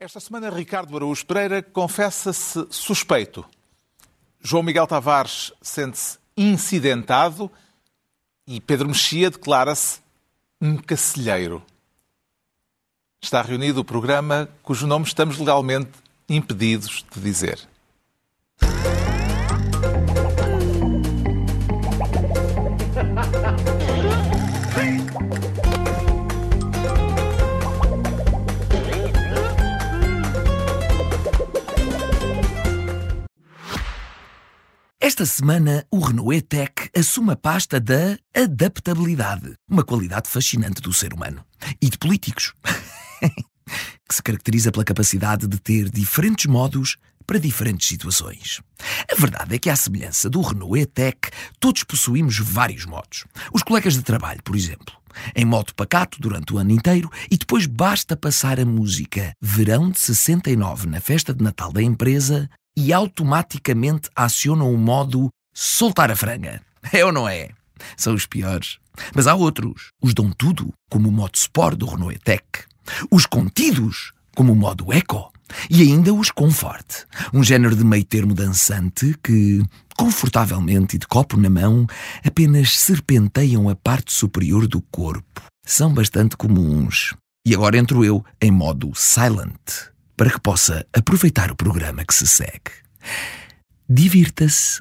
Esta semana, Ricardo Araújo Pereira confessa-se suspeito. João Miguel Tavares sente-se incidentado e Pedro Mexia declara-se um cacilheiro. Está reunido o programa cujo nome estamos legalmente impedidos de dizer. Esta semana, o Renault E-Tech assume a pasta da adaptabilidade, uma qualidade fascinante do ser humano e de políticos, que se caracteriza pela capacidade de ter diferentes modos para diferentes situações. A verdade é que, à semelhança do Renault E-Tech, todos possuímos vários modos. Os colegas de trabalho, por exemplo, em modo pacato durante o ano inteiro e depois basta passar a música Verão de 69 na festa de Natal da empresa e automaticamente acionam o modo soltar a franga. É ou não é? São os piores. Mas há outros. Os dão tudo, como o modo Sport do Renault E-Tech. Os contidos, como o modo Eco. E ainda os Comfort, um género de meio termo dançante que, confortavelmente e de copo na mão, apenas serpenteiam a parte superior do corpo. São bastante comuns. E agora entro eu em modo silent para que possa aproveitar o programa que se segue. Divirta-se.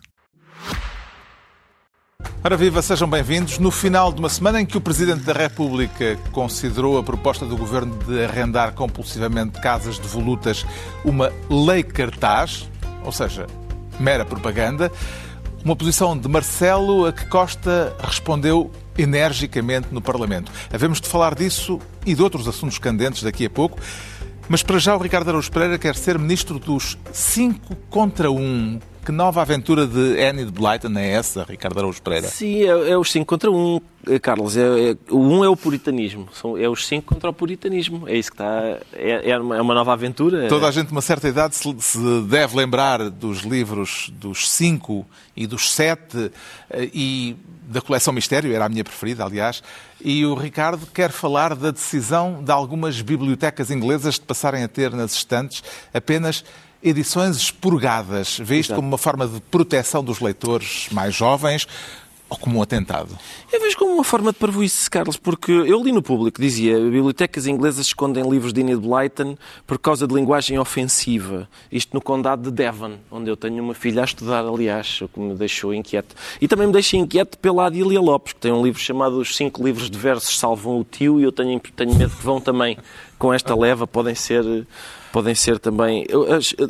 Ora viva, sejam bem-vindos. No final de uma semana em que o Presidente da República considerou a proposta do Governo de arrendar compulsivamente casas devolutas uma lei cartaz, ou seja, mera propaganda, uma posição de Marcelo a que Costa respondeu energicamente no Parlamento. Havemos de falar disso e de outros assuntos candentes daqui a pouco. Mas para já o Ricardo Araújo Pereira quer ser ministro dos 5 contra 1. Que nova aventura de Annie de Blyton é essa, Ricardo Araújo Pereira? Sim, é, é os 5 contra 1, Carlos. É, é, o 1 um é o puritanismo. São, é os 5 contra o puritanismo. É isso que está. É, é, uma, é uma nova aventura. Toda a gente de uma certa idade se, se deve lembrar dos livros dos 5 e dos 7 eh, e da coleção Mistério, era a minha preferida, aliás, e o Ricardo quer falar da decisão de algumas bibliotecas inglesas de passarem a ter nas estantes apenas edições expurgadas. Vê isto como uma forma de proteção dos leitores mais jovens ou como um atentado? Eu vejo como uma forma de parvoíce, Carlos, porque eu li no público, dizia, bibliotecas inglesas escondem livros de Enid Blyton por causa de linguagem ofensiva. Isto no condado de Devon, onde eu tenho uma filha a estudar, aliás, o que me deixou inquieto. E também me deixa inquieto pela Adília Lopes, que tem um livro chamado Os Cinco Livros de Versos Salvam o Tio, e eu tenho, tenho medo que vão também com esta leva, podem ser podem ser também.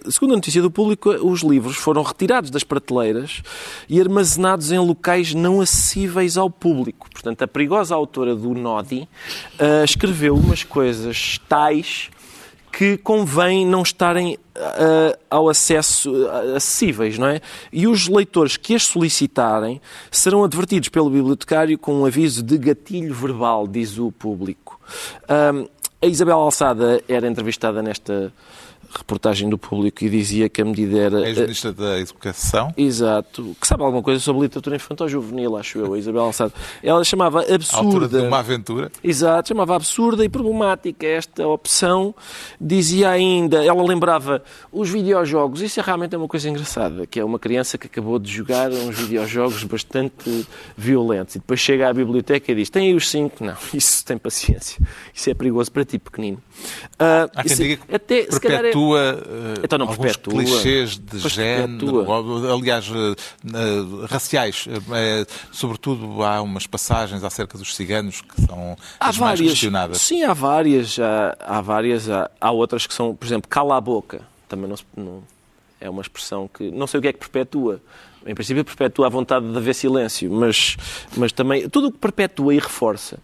Segundo a notícia do público, os livros foram retirados das prateleiras e armazenados em locais não acessíveis ao público. Portanto, a perigosa autora do Nodi uh, escreveu umas coisas tais que convém não estarem uh, ao acesso uh, acessíveis, não é? E os leitores que as solicitarem serão advertidos pelo bibliotecário com um aviso de gatilho verbal, diz o público. A Isabel Alçada era entrevistada nesta reportagem do público e dizia que a medida era. Ex-ministra da Educação. Exato. Que sabe alguma coisa sobre literatura infantil juvenil, acho eu, a Isabel Alçada. Ela chamava absurda. A altura de uma aventura. Exato, chamava absurda e problemática esta opção. Dizia ainda, ela lembrava os videojogos. Isso é realmente uma coisa engraçada, que é uma criança que acabou de jogar uns videojogos bastante violentos e depois chega à biblioteca e diz: Tem aí os cinco? Não, isso tem paciência. Isso é perigoso para ti, pequenino. Uh, Há quem isso, diga que até, se calhar é perpetua uh, então não alguns perpetua. clichês de pois género, perpetua. aliás, uh, raciais. sobretudo há umas passagens acerca dos ciganos que são há as várias, mais questionadas. Sim, há várias. Há, há várias. Há, há, outras que são, por exemplo, cala a boca. Também não, não, é uma expressão que não sei o que é que perpetua. Em princípio, perpetua a vontade de haver silêncio, mas, mas também tudo o que perpetua e reforça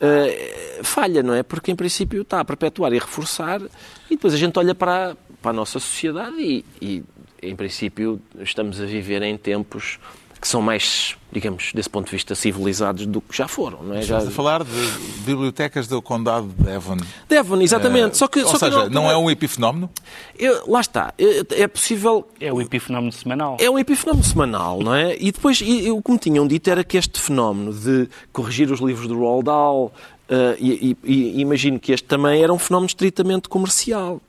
uh, falha, não é? Porque, em princípio, está a perpetuar e reforçar, e depois a gente olha para, para a nossa sociedade e, e, em princípio, estamos a viver em tempos que são mais, digamos, desse ponto de vista, civilizados do que já foram, não é? Estás já... a falar de bibliotecas do Condado de Devon. Devon, exatamente. Uh, só que, ou só seja, que não, não, é um epifenómeno? Eu, lá está. É possível... É um epifenómeno semanal. É um epifenómeno semanal, não é? E depois, o que me tinham dito era que este fenómeno de corrigir os livros do Roald Dahl, Uh, e, e, e, imagino que este também era um fenómeno estritamente comercial.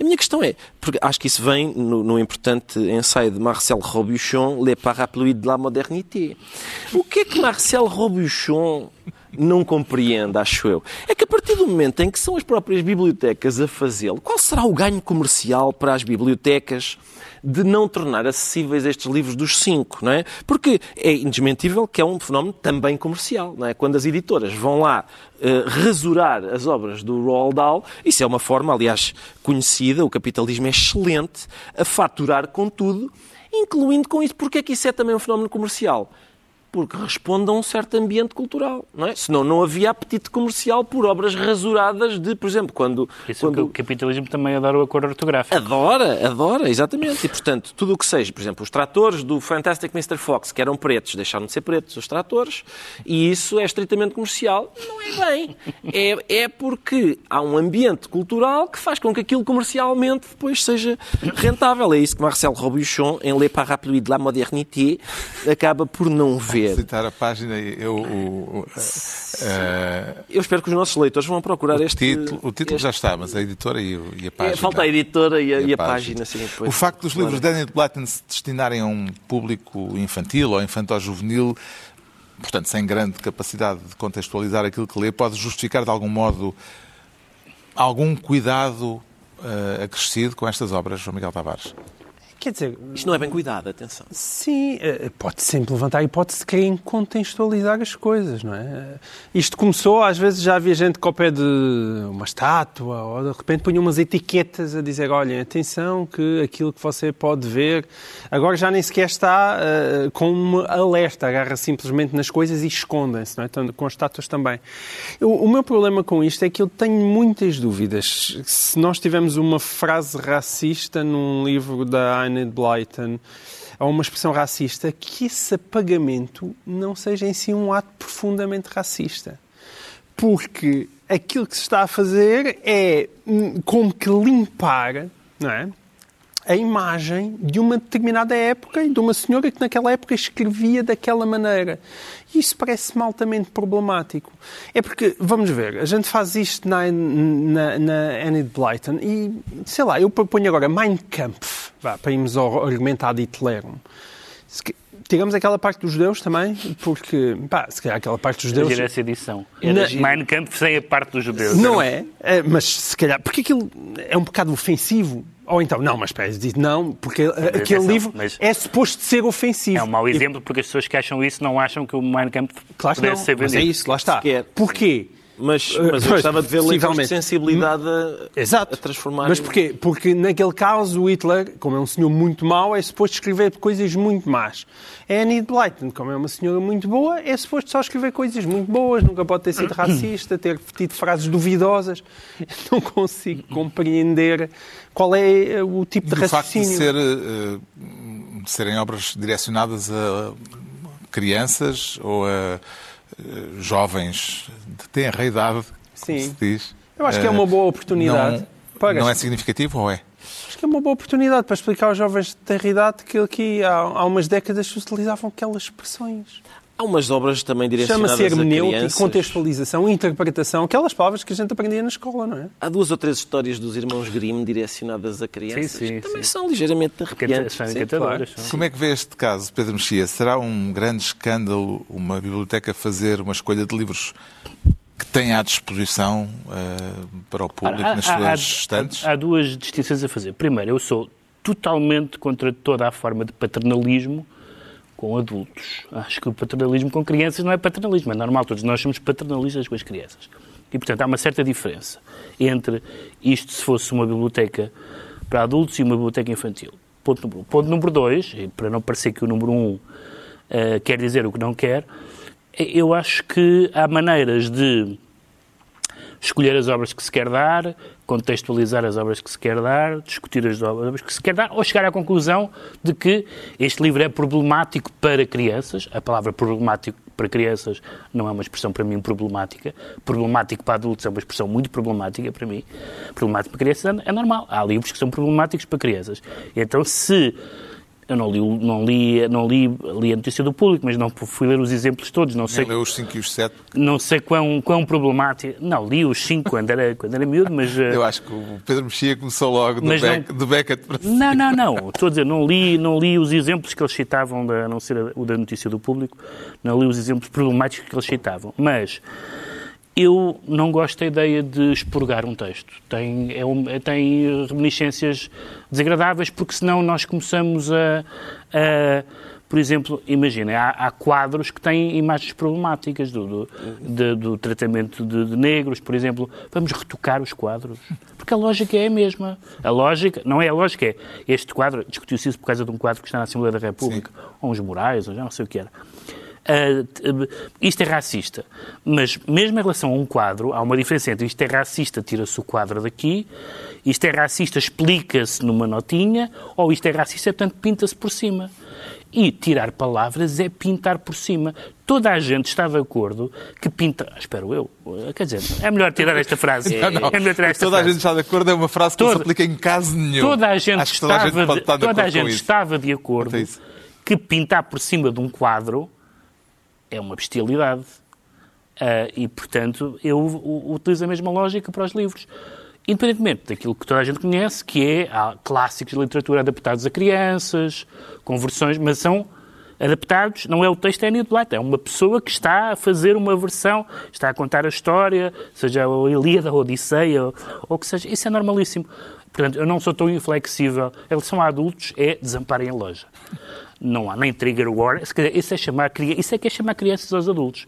A minha questão é, porque acho que isso vem no, no importante ensaio de Marcel Robuchon, Les Parapluies de la Modernité. O que é que Marcel Robuchon não compreende, acho eu, é que a partir do momento em que são as próprias bibliotecas a fazê-lo, qual será o ganho comercial para as bibliotecas de não tornar acessíveis estes livros dos cinco, não é? Porque é indesmentível que é um fenómeno também comercial, não é? Quando as editoras vão lá uh, rasurar as obras do Roald Dahl, isso é uma forma, aliás, conhecida, o capitalismo é excelente, a faturar com tudo, incluindo com isso, porque é que isso é também um fenómeno comercial? Porque responde a um certo ambiente cultural, não é? Senão não havia apetite comercial por obras rasuradas de, por exemplo, quando... Isso quando... o capitalismo também adora o acordo ortográfico. Adora, adora, exatamente. E, portanto, tudo o que seja, por exemplo, os tratores do Fantastic Mr. Fox, que eram pretos, deixaram de ser pretos os tratores, e isso é estritamente comercial. Não é bem. É, é porque há um ambiente cultural que faz com que aquilo comercialmente depois seja rentável. É isso que Marcel Robuchon, em Les Parapluies de la Modernité, acaba por não ver citar a página, eu, o, uh, eu espero que os nossos leitores vão procurar este título. O título este... já está, mas a editora e, e a página. É, falta a editora e a, e a, página. página sim, depois. O facto dos livros de Daniel Blatton se destinarem a um público infantil ou infantil-juvenil, portanto, sem grande capacidade de contextualizar aquilo que lê, pode justificar de algum modo algum cuidado uh, acrescido com estas obras, João Miguel Tavares? Quer dizer... Isto não é bem cuidado, atenção. Sim, eh, pode sempre levantar a hipótese de querem contextualizar as coisas, não é? Isto começou, às vezes já havia gente com o pé de uma estátua, ou de repente punha umas etiquetas a dizer, olhem, atenção que aquilo que você pode ver, agora já nem sequer está uh, com uma alerta, agarra simplesmente nas coisas e escondem-se, não é? Então, com as estátuas também. Eu, o meu problema com isto é que eu tenho muitas dúvidas. Se nós tivermos uma frase racista num livro da Blyton, a uma expressão racista, que esse apagamento não seja em si um ato profundamente racista. Porque aquilo que se está a fazer é hum, como que limpar, não é? A imagem de uma determinada época e de uma senhora que naquela época escrevia daquela maneira. E isso parece-me altamente problemático. É porque, vamos ver, a gente faz isto na, na, na Enid Blyton e, sei lá, eu proponho agora Mein Kampf, vá, para irmos ao argumento ad Hitlerum. Tiramos aquela parte dos judeus também, porque, pá, se calhar aquela parte dos judeus... Era essa edição. Era na... Mein Kampf sem a parte dos judeus. Não é, é, mas se calhar... Porque aquilo é um bocado ofensivo ou então, não, mas espera, diz não, porque mas aquele livro é suposto ser ofensivo. É um mau exemplo, porque as pessoas que acham isso não acham que o Mein Kampf claro pudesse ser vendido. Mas é isso, lá está. Porquê? Mas, mas eu gostava de ver leitores de sensibilidade a, Exato. a transformar. Mas porquê? Porque naquele caso o Hitler, como é um senhor muito mau, é suposto escrever coisas muito más. É a Annie Blyton, como é uma senhora muito boa, é suposto só escrever coisas muito boas, nunca pode ter sido racista, ter tido frases duvidosas. Não consigo compreender qual é eh, o tipo de Do raciocínio. facto de, ser, eh, de serem obras direcionadas a crianças ou a eh, jovens de tenra idade, Sim. se diz. Eu acho que é uma boa oportunidade. Não, para não é significativo ou é? Acho que é uma boa oportunidade para explicar aos jovens de tenra idade que aqui há, há umas décadas se utilizavam aquelas expressões. Há umas obras também direcionadas Chama-se hermenêutica, contextualização, interpretação, aquelas palavras que a gente aprendia na escola, não é? Há duas ou três histórias dos irmãos Grimm direcionadas a crianças sim, sim, também sim. são ligeiramente arrepiantes. Sim, claro. Como é que vê este caso, Pedro Mexia? Será um grande escândalo uma biblioteca fazer uma escolha de livros que tem à disposição uh, para o público há, nas suas há, estantes? Há, há duas distinções a fazer. Primeiro, eu sou totalmente contra toda a forma de paternalismo com adultos. Acho que o paternalismo com crianças não é paternalismo, é normal, todos nós somos paternalistas com as crianças. E, portanto, há uma certa diferença entre isto se fosse uma biblioteca para adultos e uma biblioteca infantil. Ponto número um. Ponto número dois, para não parecer que o número um uh, quer dizer o que não quer, eu acho que há maneiras de escolher as obras que se quer dar, contextualizar as obras que se quer dar, discutir as obras que se quer dar, ou chegar à conclusão de que este livro é problemático para crianças. A palavra problemático para crianças não é uma expressão para mim problemática. Problemático para adultos é uma expressão muito problemática para mim. Problemático para crianças é normal. Há livros que são problemáticos para crianças. Então, se Eu não li, não li, não li, li a notícia do público, mas não fui ler os exemplos todos. Não sei, leu os 5 e os 7? Não sei quão, quão problemático. Não, li os 5 quando era, quando era miúdo, mas. Eu acho que o Pedro Mexia começou logo do, Beck, não, do Beckett para Não, não, não. Estou a dizer, não li, não li os exemplos que eles citavam, da, a não ser o da notícia do público, não li os exemplos problemáticos que eles citavam. Mas eu não gosto da ideia de expurgar um texto. Tem, é um, tem reminiscências desagradáveis, porque senão nós começamos a. a por exemplo, imaginem, há, há, quadros que têm imagens problemáticas do, do, de, do tratamento de, de, negros, por exemplo. Vamos retocar os quadros. Porque a lógica é a mesma. A lógica, não é a lógica, é este quadro, discutiu-se isso por causa de um quadro que está na Assembleia da República, Sim. ou uns murais, ou já não sei o que era. Uh, isto é racista. Mas mesmo em relação a um quadro, há uma diferença entre isto é racista, tira-se o quadro daqui, isto é racista, explica-se numa notinha, ou isto é racista, portanto, pinta-se por cima. E tirar palavras é pintar por cima. Toda a gente está de acordo que pinta. Espero eu. Quer dizer, é melhor tirar esta frase. Não, não. É melhor tirar esta toda frase. a gente está de acordo, é uma frase que toda, não se aplica em caso nenhum. Toda a gente, estava, a gente, de, toda a gente estava de acordo que pintar por cima de um quadro é uma bestialidade. Uh, e, portanto, eu utilizo a mesma lógica para os livros. Independentemente daquilo que toda a gente conhece, que é há clássicos de literatura adaptados a crianças, com versões, mas são adaptados, não é o texto é Blight, é uma pessoa que está a fazer uma versão, está a contar a história, seja a Ilíada, a Odisseia, ou, ou que seja, isso é normalíssimo. Portanto, eu não sou tão inflexível. Em relação a adultos, é desamparem a loja não há nem trigger warnings, isso é, chamar, isso é que é chamar crianças aos adultos.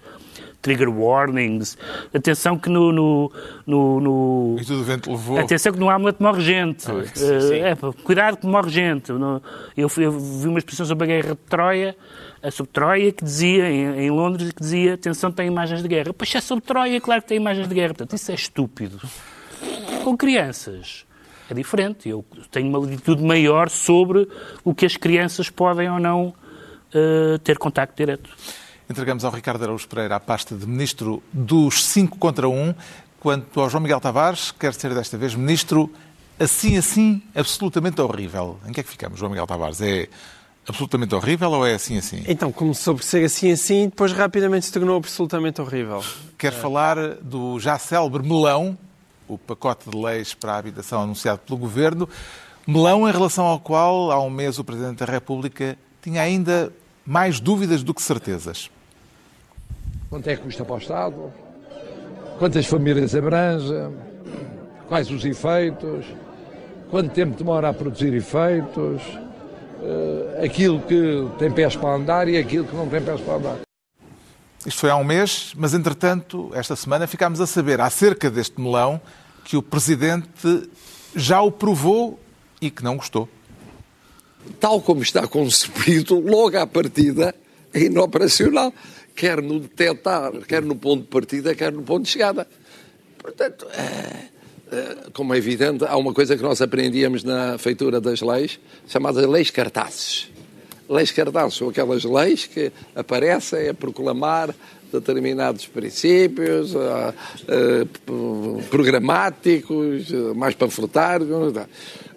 Trigger warnings, atenção que no. no, no, no e tudo vento levou. Atenção que no Hamlet morre gente. Ah, sim, é, cuidado que morre gente. Eu, eu, vi uma expressão sobre a guerra de Troia, sobre Troia, que dizia, em, em, Londres, que dizia: atenção, tem imagens de guerra. Pois é sobre Troia, claro que tem imagens de guerra. Portanto, isso é estúpido. Com crianças é diferente. Eu tenho uma latitude maior sobre o que as crianças podem ou não uh, ter contacto direto. Entregamos ao Ricardo Araújo Pereira a pasta de Ministro dos 5 contra 1. Quanto ao João Miguel Tavares, quer ser desta vez Ministro assim, assim, absolutamente horrível. Em que é que ficamos, João Miguel Tavares? É absolutamente horrível ou é assim, assim? Então, começou por ser assim, assim, depois rapidamente se tornou absolutamente horrível. Quer falar do já célebre melão o pacote de leis para a habitação anunciado pelo Governo, melão em relação ao qual, há um mês, o Presidente da República tinha ainda mais dúvidas do que certezas. Quanto é que custa para o Estado? Quantas famílias abrange? Quais os efeitos? Quanto tempo demora a produzir efeitos? Uh, aquilo que tem pés para andar e aquilo que não tem pés para andar. Isto foi há um mês, mas entretanto, esta semana ficámos a saber acerca deste melão que o Presidente já o provou e que não gostou. Tal como está concebido, logo à partida é inoperacional, quer no detectar, quer no ponto de partida, quer no ponto de chegada. Portanto, é, é, como é evidente, há uma coisa que nós aprendíamos na feitura das leis, chamadas leis cartazes leis cartazes são aquelas leis que aparecem a proclamar determinados princípios uh, uh, programáticos, uh, mais panfletários,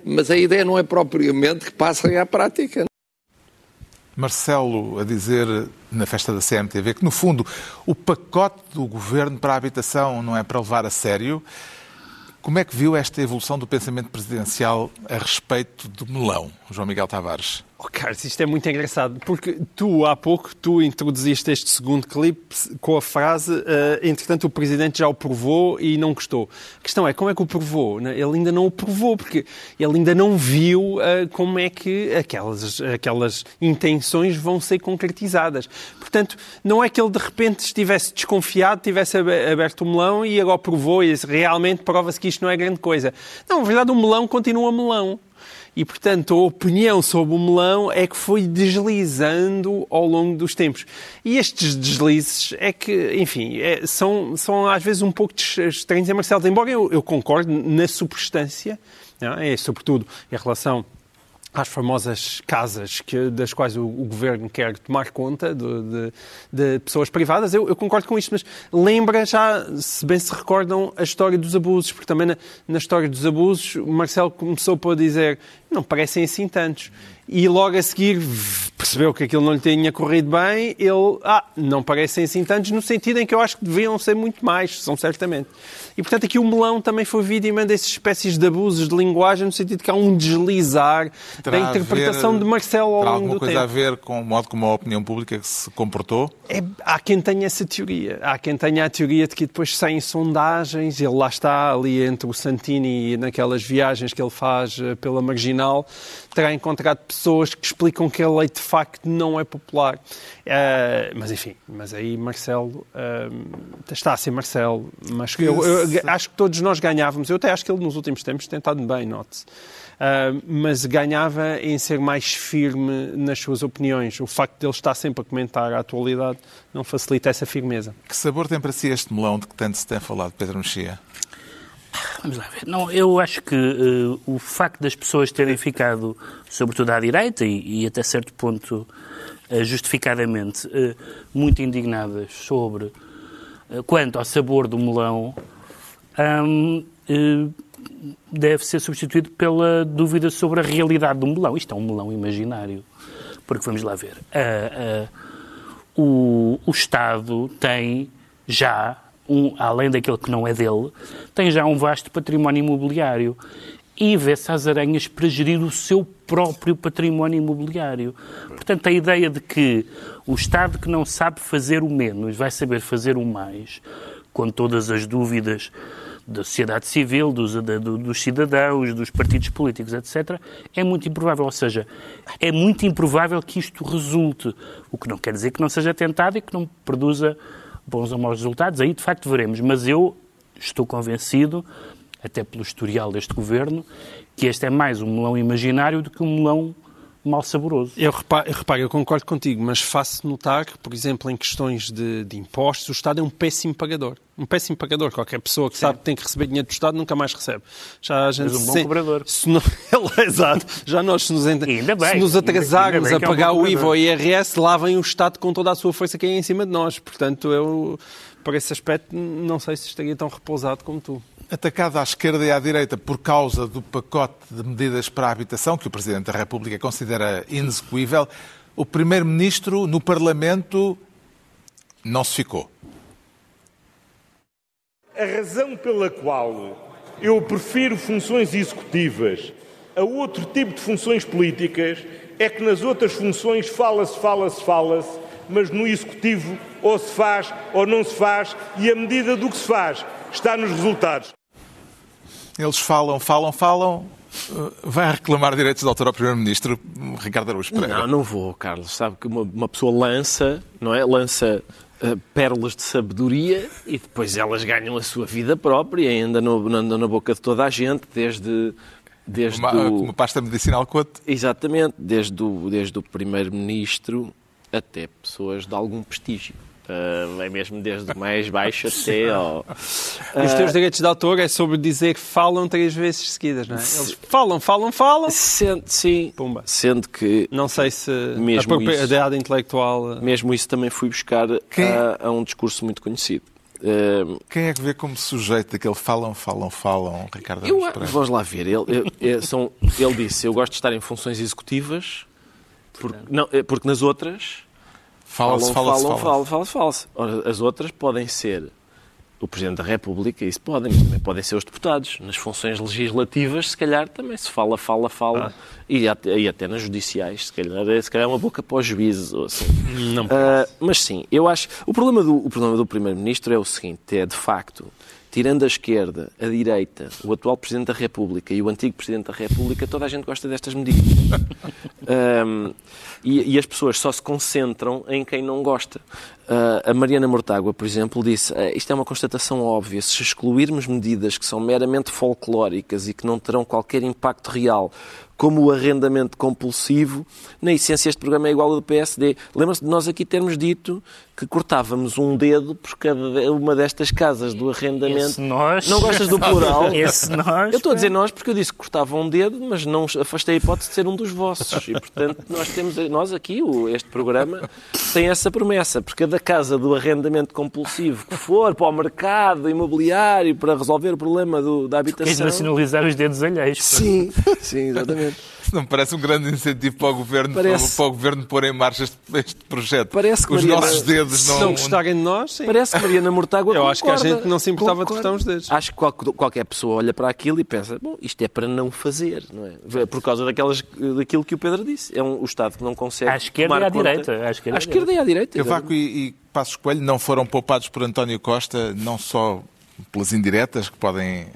mas a ideia não é propriamente que passem à prática. Marcelo a dizer na festa da CMTV que, no fundo, o pacote do governo para a habitação não é para levar a sério. Como é que viu esta evolução do pensamento presidencial a respeito do melão, João Miguel Tavares? Oh, Carlos, isto é muito engraçado, porque tu, há pouco, tu introduziste este segundo clipe com a frase uh, entretanto o Presidente já o provou e não gostou. A questão é, como é que o provou? Né? Ele ainda não o provou, porque ele ainda não viu uh, como é que aquelas, aquelas intenções vão ser concretizadas. Portanto, não é que ele de repente estivesse desconfiado, tivesse aberto o melão e agora provou e realmente prova-se que isto não é grande coisa. Não, na verdade o melão continua melão e, portanto, a opinião sobre o melão é que foi deslizando ao longo dos tempos. E estes deslizes é que, enfim, é, são, são às vezes um pouco estranhos em Marcelo. Embora eu, eu concorde na substância, é? é? sobretudo em relação às famosas casas que, das quais o, o, governo quer tomar conta de, de, de pessoas privadas. Eu, eu, concordo com isto, mas lembra já, se bem se recordam, a história dos abusos, porque também na, na história dos abusos Marcelo começou por dizer não parecem assim tantos. E logo a seguir percebeu que aquilo não lhe tinha corrido bem, ele, ah, não parecem assim tantos, no sentido em que eu acho que deviam ser muito mais, são certamente. E, portanto, aqui o melão também foi vítima dessas espécies de abusos de linguagem, no sentido que há um deslizar terá da interpretação ver, de Marcelo ao longo do tempo. alguma coisa a ver com o modo como a opinião pública se comportou? É, há quem tenha essa teoria. Há quem tenha a teoria de que depois saem sondagens, ele lá está ali entre o Santini e naquelas viagens que ele faz eh, pela Marginal, terá encontrado pessoas que explicam que a lei de facto não é popular. Uh, mas enfim, mas aí Marcelo uh, está a ser Marcelo. Mas eu, eu, acho que todos nós ganhávamos. Eu até acho que ele nos últimos tempos tem estado bem, note-se. Uh, mas ganhava em ser mais firme nas suas opiniões. O facto de ele estar sempre a comentar a atualidade não facilita essa firmeza. Que sabor tem para si este melão de que tanto se tem falado, Pedro Mexia? Vamos lá ver. Não, eu acho que uh, o facto das pessoas terem ficado, sobretudo à direita e, e até certo ponto uh, justificadamente, uh, muito indignadas sobre quanto ao sabor do melão, um, deve ser substituído pela dúvida sobre a realidade do melão. Isto é um melão imaginário. Porque vamos lá ver. o, o Estado tem já um, além daquele que não é dele, tem já um vasto património imobiliário e vê-se às aranhas para gerir o seu próprio património imobiliário. Portanto, a ideia de que o Estado que não sabe fazer o menos vai saber fazer o mais, com todas as dúvidas da sociedade civil, dos, dos cidadãos, dos partidos políticos, etc., é muito improvável. Ou seja, é muito improvável que isto resulte, o que não quer dizer que não seja tentado e que não produza bons ou maus resultados, aí de facto veremos. Mas eu estou convencido, até pelo historial deste governo, que este é mais um melão imaginário do que um melão mal saboroso. Eu reparo, eu, reparo, eu concordo contigo, mas faço notar que, por exemplo, em questões de, de, impostos, o Estado é um péssimo pagador. Um péssimo pagador. Qualquer pessoa que Sim. sabe que tem que receber dinheiro do Estado nunca mais recebe. Já a gente mas um bom se, cobrador. Se não, é exato. Já nós se nos, ent... bem, se nos atrasarmos a pagar é um o IVA ou o IRS, lá vem o Estado com toda a sua força que é em cima de nós. Portanto, eu, por esse aspecto, não sei se estaria tão repousado como tu atacado à esquerda e à direita por causa do pacote de medidas para a habitação, que o Presidente da República considera inexecuível, o Primeiro-Ministro no Parlamento não se ficou. A razão pela qual eu prefiro funções executivas a outro tipo de funções políticas é que nas outras funções fala-se, fala-se, fala-se, mas no executivo ou se faz ou não se faz e a medida do que se faz está nos resultados. Eles falam, falam, falam. Uh, vai reclamar direitos de autor ao Primeiro-Ministro Ricardo Araújo Pereira? Não, não vou, Carlos. Sabe que uma, uma pessoa lança, não é? Lança uh, pérolas de sabedoria e depois elas ganham a sua vida própria e ainda andam na boca de toda a gente, desde desde uma, o... uma pasta medicinal quote. Exatamente, desde o, desde o primeiro-ministro até pessoas de algum prestígio. Uh, é mesmo desde o mais baixo até ao. Uh, Os teus direitos de autor é sobre dizer que falam três vezes seguidas, não é? Eles falam, falam, falam. Sendo, sim. Pumba. Sendo que. Não sei se mesmo a propriedade isso, intelectual. Uh, mesmo isso também fui buscar a, a, um discurso muito conhecido. Quem é que vê como sujeito daquele falam, falam, falam, Ricardo eu, Vamos lá ver. Ele, ele, são, ele disse: Eu gosto de estar em funções executivas, porque, não, porque nas outras Fala-se, fala-se, fala-se. Fala, fala, fala, fala As outras podem ser o Presidente da República, isso podem, mas também podem ser os deputados. Nas funções legislativas, se calhar, também se fala, fala, fala. Ah. E, até, e até nas judiciais, se calhar, é, se calhar é uma boca para os juízes. Ou assim. Não uh, mas sim, eu acho... O problema do, o problema do Primeiro-Ministro é o seguinte, é, de facto, tirando a esquerda, a direita, o atual Presidente da República e o antigo Presidente da República, toda a gente gosta destas medidas. um, e, e, as pessoas só se concentram em quem não gosta. Uh, a Mariana Mortágua, por exemplo, disse uh, isto é uma constatação óbvia. Se excluirmos medidas que são meramente folclóricas e que não terão qualquer impacto real como o arrendamento compulsivo. Na essência, este programa é igual ao do PSD. Lembra-se de nós aqui termos dito que cortávamos um dedo por cada uma destas casas do arrendamento. Esse nós. Não gostas do plural? Esse nós. Eu estou a dizer nós porque eu disse que cortava um dedo, mas não afastei a hipótese de ser um dos vossos. E, portanto, nós temos, nós aqui, este programa, tem essa promessa. Por cada casa do arrendamento compulsivo que for para o mercado imobiliário para resolver o problema do- da habitação. nacionalizar os dedos alheios. Sim, sim, exatamente. Isso não me parece um grande incentivo para o governo, Parece. para o governo pôr em marcha este, este projeto. Parece que Os Mariana- nossos dedos Se não. não gostarem de nós, sim. Parece que Mariana Mortágua Eu acho que a concorda. gente não se importava de Concorda. cortar os dedos. Acho que qual- qualquer pessoa olha para aquilo e pensa, bom, isto é para não fazer, não é? Por causa daquelas, daquilo que o Pedro disse. É um, o Estado que não consegue À esquerda tomar e à conta- direita. À esquerda À esquerda e à direita. Cavaco e, e Passos Coelho não foram poupados por António Costa, não só pelas indiretas, que podem eh,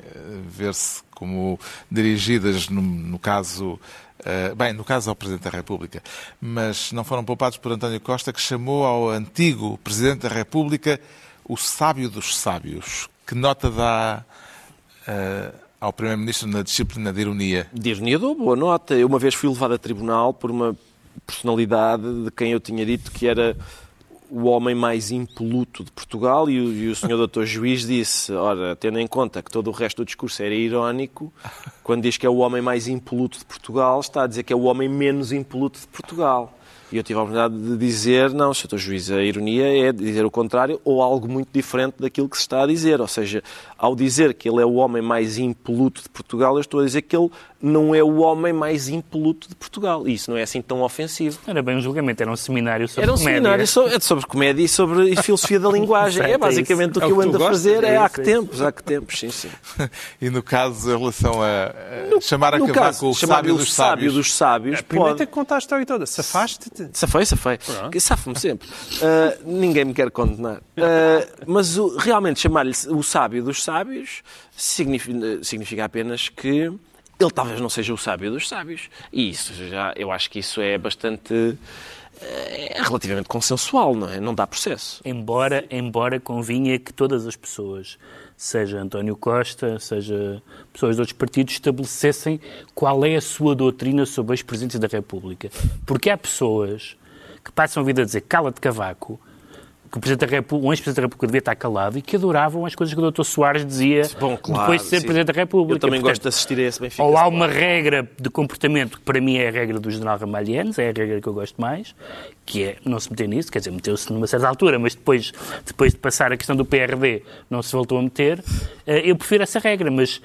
ver-se como dirigidas, no, no caso. eh, bem, no caso ao Presidente da República, mas não foram poupados por António Costa, que chamou ao antigo Presidente da República o sábio dos sábios. Que nota dá eh, ao Primeiro-Ministro na disciplina de ironia? De ironia dou boa nota. Eu uma vez fui levado a tribunal por uma personalidade de quem eu tinha dito que era o homem mais impoluto de Portugal e o, e o senhor doutor juiz disse, ora, tendo em conta que todo o resto do discurso era irónico, quando diz que é o homem mais impoluto de Portugal, está a dizer que é o homem menos impoluto de Portugal. E eu tive a oportunidade de dizer, não, Sr. Juiz, a ironia é dizer o contrário ou algo muito diferente daquilo que se está a dizer. Ou seja, ao dizer que ele é o homem mais impoluto de Portugal, eu estou a dizer que ele não é o homem mais impoluto de Portugal. E isso não é assim tão ofensivo. Era bem um julgamento, era um seminário sobre Era um comédia. seminário sobre, é sobre comédia e sobre e filosofia da linguagem. Certo, É é basicamente isso. o É que eu ando a fazer. É, é há isso, que é tempos, há que tempos, sim, sim. E no caso, em relação a, a chamar a No caso, o sábio o dos sábio sábios, dos sábios, Primeiro pode... tem que contar a história toda. Safaste-te. Safei, safei. Que Safo-me sempre. Ah, ninguém me quer condenar. Ah, mas o- realmente chamar-lhe o sábio dos sábios significa, significa apenas que ele talvez não seja o sábio dos sábios. E isso já, eu acho que isso é bastante. eh, É relativamente consensual, não é? Não dá processo. Embora, embora convinha que todas as pessoas, seja António Costa, seja pessoas de outros partidos, estabelecessem qual é a sua doutrina sobre a ex-presidência da República. Porque há pessoas que passam a vida a dizer cala-te cavaco, que o Presidente da República, um ex-Presidente da República devia estar calado e que adoravam as coisas que o Dr. Soares dizia Bom, claro, depois de ser sim. Presidente da República. Eu também Portanto, gosto de assistir a esse Benfica. ou há uma regra de comportamento que para mim é a regra do general Ramalhianes, é a regra que eu gosto mais, que é não se meter nisso, quer dizer, meteu-se numa certa altura, mas depois, depois de passar a questão do PRD não se voltou a meter. Eh, Eu prefiro essa regra, mas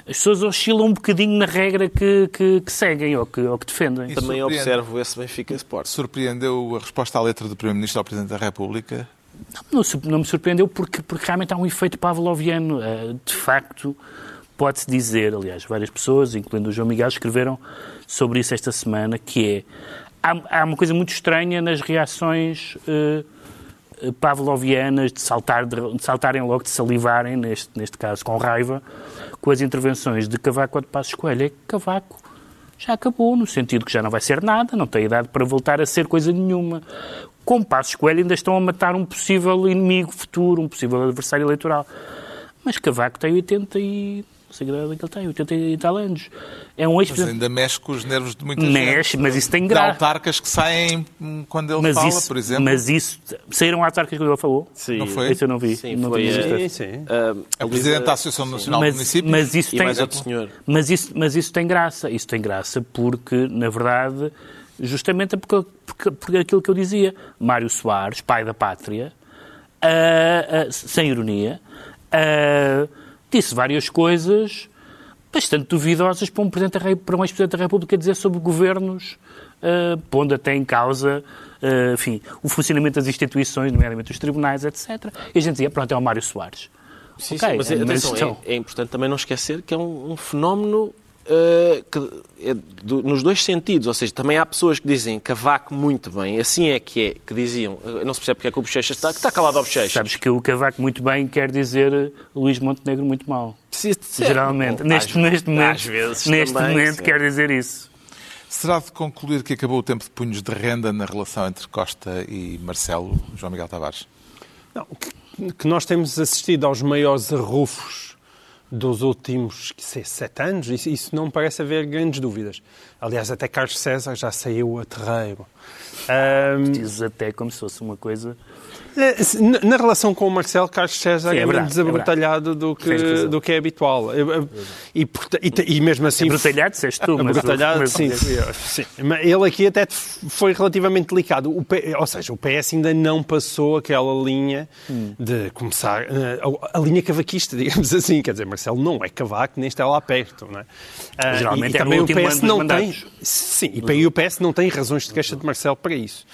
as pessoas oscilam um bocadinho na regra que, que, que seguem ou que, ou que defendem. Isso. Também observo esse Benfica Sport. surpreendeu a resposta à letra do Primeiro-Ministro ao Presidente da República? Não, su- não me surpreendeu porque, porque realmente há um efeito pavloviano. Eh, De facto, pode-se dizer, aliás, várias pessoas, incluindo o João Miguel, escreveram sobre isso esta semana, que é... Há, há uma coisa muito estranha nas reações eh, pavlovianas de, saltar, de, saltarem logo, de salivarem, neste, neste caso com raiva, com as intervenções de Cavaco ou de Passos Coelho. É que Cavaco já acabou, no sentido que já não vai ser nada, não tem idade para voltar a ser coisa nenhuma. Com Passos Coelho ainda estão a matar um possível inimigo futuro, um possível adversário eleitoral. Mas Cavaco tem 80 e... Não sei que idade é que ele tem, 80 e tal anos. É um Mas ex-presidente... ainda mexe com os nervos de muita Mexe, gente. mas isso tem De graça. autarcas que saem quando ele Mas fala, isso, por exemplo. mas isso... Saíram autarcas que ele falou? Sim. Não foi? Isso eu não vi. Sim, não foi, visto. Sim, sim. É o Presidente da Associação Nacional de mas, Municípios. mas isso E tem. Mas isso, mas isso tem graça. Isso tem graça porque, na verdade, justamente é porque, porque, porque aquilo que eu dizia, Mário Soares, pai da pátria, ah, ah, sem ironia, ah, disse várias coisas bastante duvidosas para um, Presidente para um ex-Presidente da República dizer sobre governos, ah, pondo até em causa ah, enfim, o funcionamento das instituições, nomeadamente os tribunais, etc. E a gente dizia, pronto, é o Mário Soares. Sim, Ok, sim, mas, mas atenção, é, é importante também não esquecer que é um, um fenómeno eh, que é do- nos dois sentidos. Ou seja, também há pessoas que dizem Cavaco muito bem, assim é que é, que diziam, eh, não se percebe porque é que o Bochecha está, que está calado ao Bochecha. Sabes que o Cavaco muito bem quer dizer eh, Luís Montenegro muito mal. Sim, sim. Geralmente. Bom, neste, às- neste momento, às vezes neste também, momento sim. quer dizer isso. Será de concluir que acabou o tempo de punhos de renda na relação entre Costa e Marcelo, João Miguel Tavares? Não, que, que nós temos assistido aos maiores arrufos dos últimos sei, sete anos, isso, isso não parece haver grandes dúvidas. Aliás, até Carlos César já saiu a terreiro. Um, Dizes até como se fosse uma coisa é, na relação com o Marcelo, Carlos César Sim, é, é menos é do, que, do que é habitual. E, e, e mesmo assim. Abrutalhado, disseste tu, mas. Abrutalhado, sim, sim. Ele aqui até foi relativamente delicado. O, ou seja, o PS ainda não passou aquela linha hum. de começar. Eh, a, a, linha cavaquista, digamos assim. Quer dizer, Marcelo não é cavaco, nem está lá perto. Não é? Ah, Geralmente e, é também o PS não tem. Sim, e o PS não tem razões de queixa de Marcelo para isso.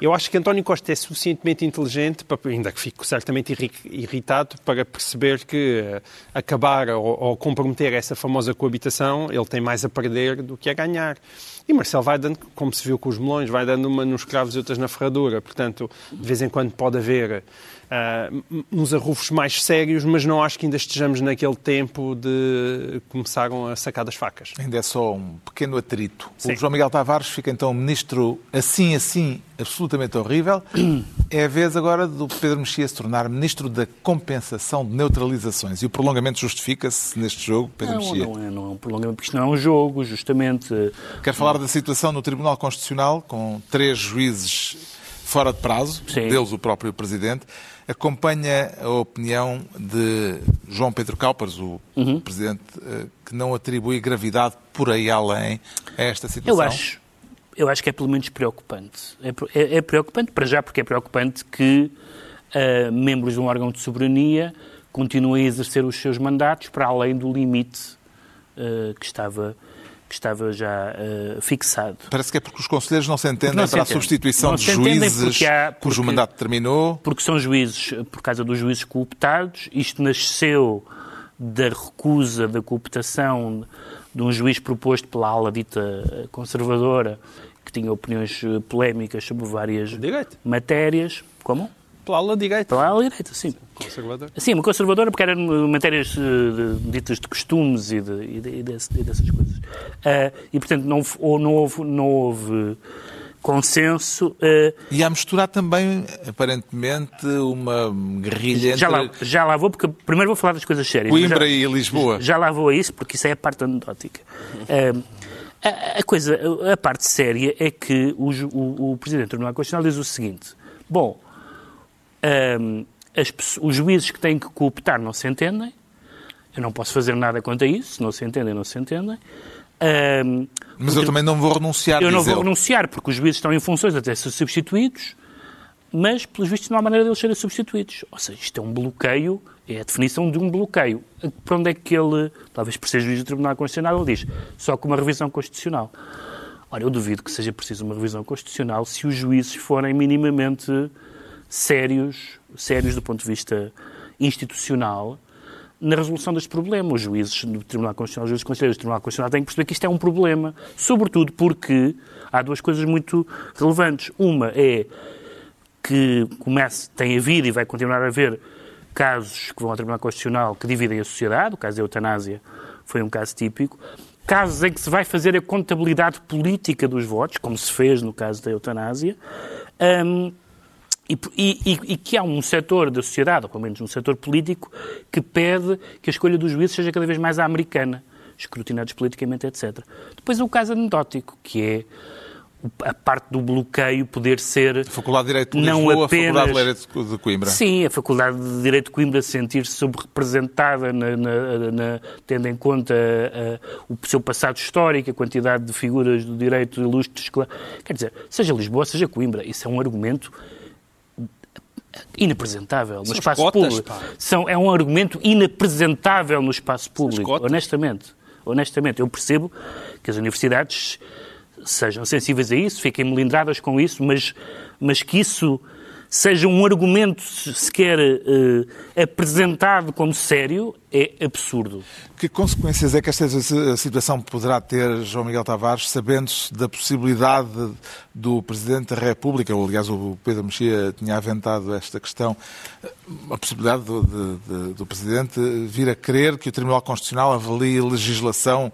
Eu acho que António Costa é suficientemente inteligente, ainda que fico certamente irritado, para perceber que eh, acabar ou, ou comprometer essa famosa coabitação, ele tem mais a perder do que a ganhar. E Marcelo vai dando, como se viu com os melões, vai dando uma nos cravos e outras na ferradura. Portanto, de vez em quando pode haver uh, uns arrufos mais sérios, mas não acho que ainda estejamos naquele tempo de começaram a sacar das facas. Ainda é só um pequeno atrito. Sim. O João Miguel Tavares fica então ministro assim, assim, absolutamente horrível. É a vez agora do Pedro Mexia se tornar ministro da compensação de neutralizações. E o prolongamento justifica-se neste jogo, Pedro não, Mexia? Não, é, não é um prolongamento, porque isto não é um jogo, justamente. Quer falar da situação no Tribunal Constitucional, com três juízes fora de prazo, Sim. deles o próprio Presidente, acompanha a opinião de João Pedro Calpas, o uhum. Presidente, eh, que não atribui gravidade por aí além a esta situação? Eu acho, eu acho que é pelo menos preocupante. É, é, é preocupante, para já, porque é preocupante que uh, membros de um órgão de soberania continuem a exercer os seus mandatos para além do limite uh, que estava que estava já uh, fixado. Parece que é porque os conselheiros não se entendem não para se a substituição de juízes porque há, porque, cujo mandato terminou. Porque são juízes, por causa dos juízes cooptados, isto nasceu da recusa da cooptação de um juiz proposto pela ala dita conservadora, que tinha opiniões eh, polémicas sobre várias Direito. matérias. Como? Pela ala direita. Pela ala direita, sim. Conservadora? Sim, uma conservadora porque eram matérias uh, ditas de costumes e, de, e, de, e, desse, e dessas coisas. Uh, e, portanto, não, ou não houve, não houve consenso. Uh, e a misturar também, aparentemente, uma guerrilha já entre... Lá, já lá vou, porque primeiro vou falar das coisas sérias. Coimbra já, e Lisboa. Já lá vou a isso, porque isso é a parte anedótica. Uh, a, a, coisa, a parte séria é que o, o, o Presidente do Tribunal Constitucional diz o seguinte, bom, um, as, os juízes que têm que cooptar não se entendem, eu não posso fazer nada quanto a isso, se não se entendem, não se entendem. Um, Mas eu também não vou renunciar, Eu não vou renunciar, porque os juízes estão em funções até ser substituídos, mas, pelos vistos, não há maneira deles serem substituídos. Ou seja, isto é um bloqueio, é a definição de um bloqueio. Para onde é que ele, talvez por ser juiz do Tribunal Constitucional, ele diz só com uma revisão constitucional. Ora, eu duvido que seja preciso uma revisão constitucional se os juízes forem minimamente sérios, sérios do ponto de vista institucional, na resolução deste problema. Os juízes do Tribunal Constitucional, os juízes conselheiros do Tribunal Constitucional têm que perceber que isto é um problema, sobretudo porque há duas coisas muito relevantes. Uma é que comece, tem havido e vai continuar a haver casos que vão ao Tribunal Constitucional que dividem a sociedade, o caso da eutanásia foi um caso típico, casos em que se vai fazer a contabilidade política dos votos, como se fez no caso da eutanásia, um, e, e, e, que há um setor da sociedade, ou pelo menos um setor político, que pede que a escolha dos juízes seja cada vez mais à americana, escrutinados politicamente, etc. Depois há o caso anedótico, que é a parte do bloqueio poder ser. A Faculdade de Direito de não Lisboa, apenas... a Faculdade de Direito de Coimbra. Sim, a Faculdade de Direito de Coimbra sentir-se subrepresentada, na, na, na, tendo em conta o seu passado histórico, a quantidade de figuras do direito ilustres. Quer dizer, seja Lisboa, seja Coimbra, isso é um argumento inapresentável São no espaço cotas, público. São, é um argumento inapresentável no espaço público, honestamente. Honestamente, eu percebo que as universidades sejam sensíveis a isso, fiquem melindradas com isso, mas, mas que isso seja um argumento sequer uh, apresentado como sério, é absurdo. Que consequências é que esta situação poderá ter, João Miguel Tavares, sabendo-se da possibilidade do Presidente da República, ou aliás o Pedro Mexia tinha aventado esta questão, a possibilidade do, de, de, do Presidente vir a querer que o Tribunal Constitucional avalie legislação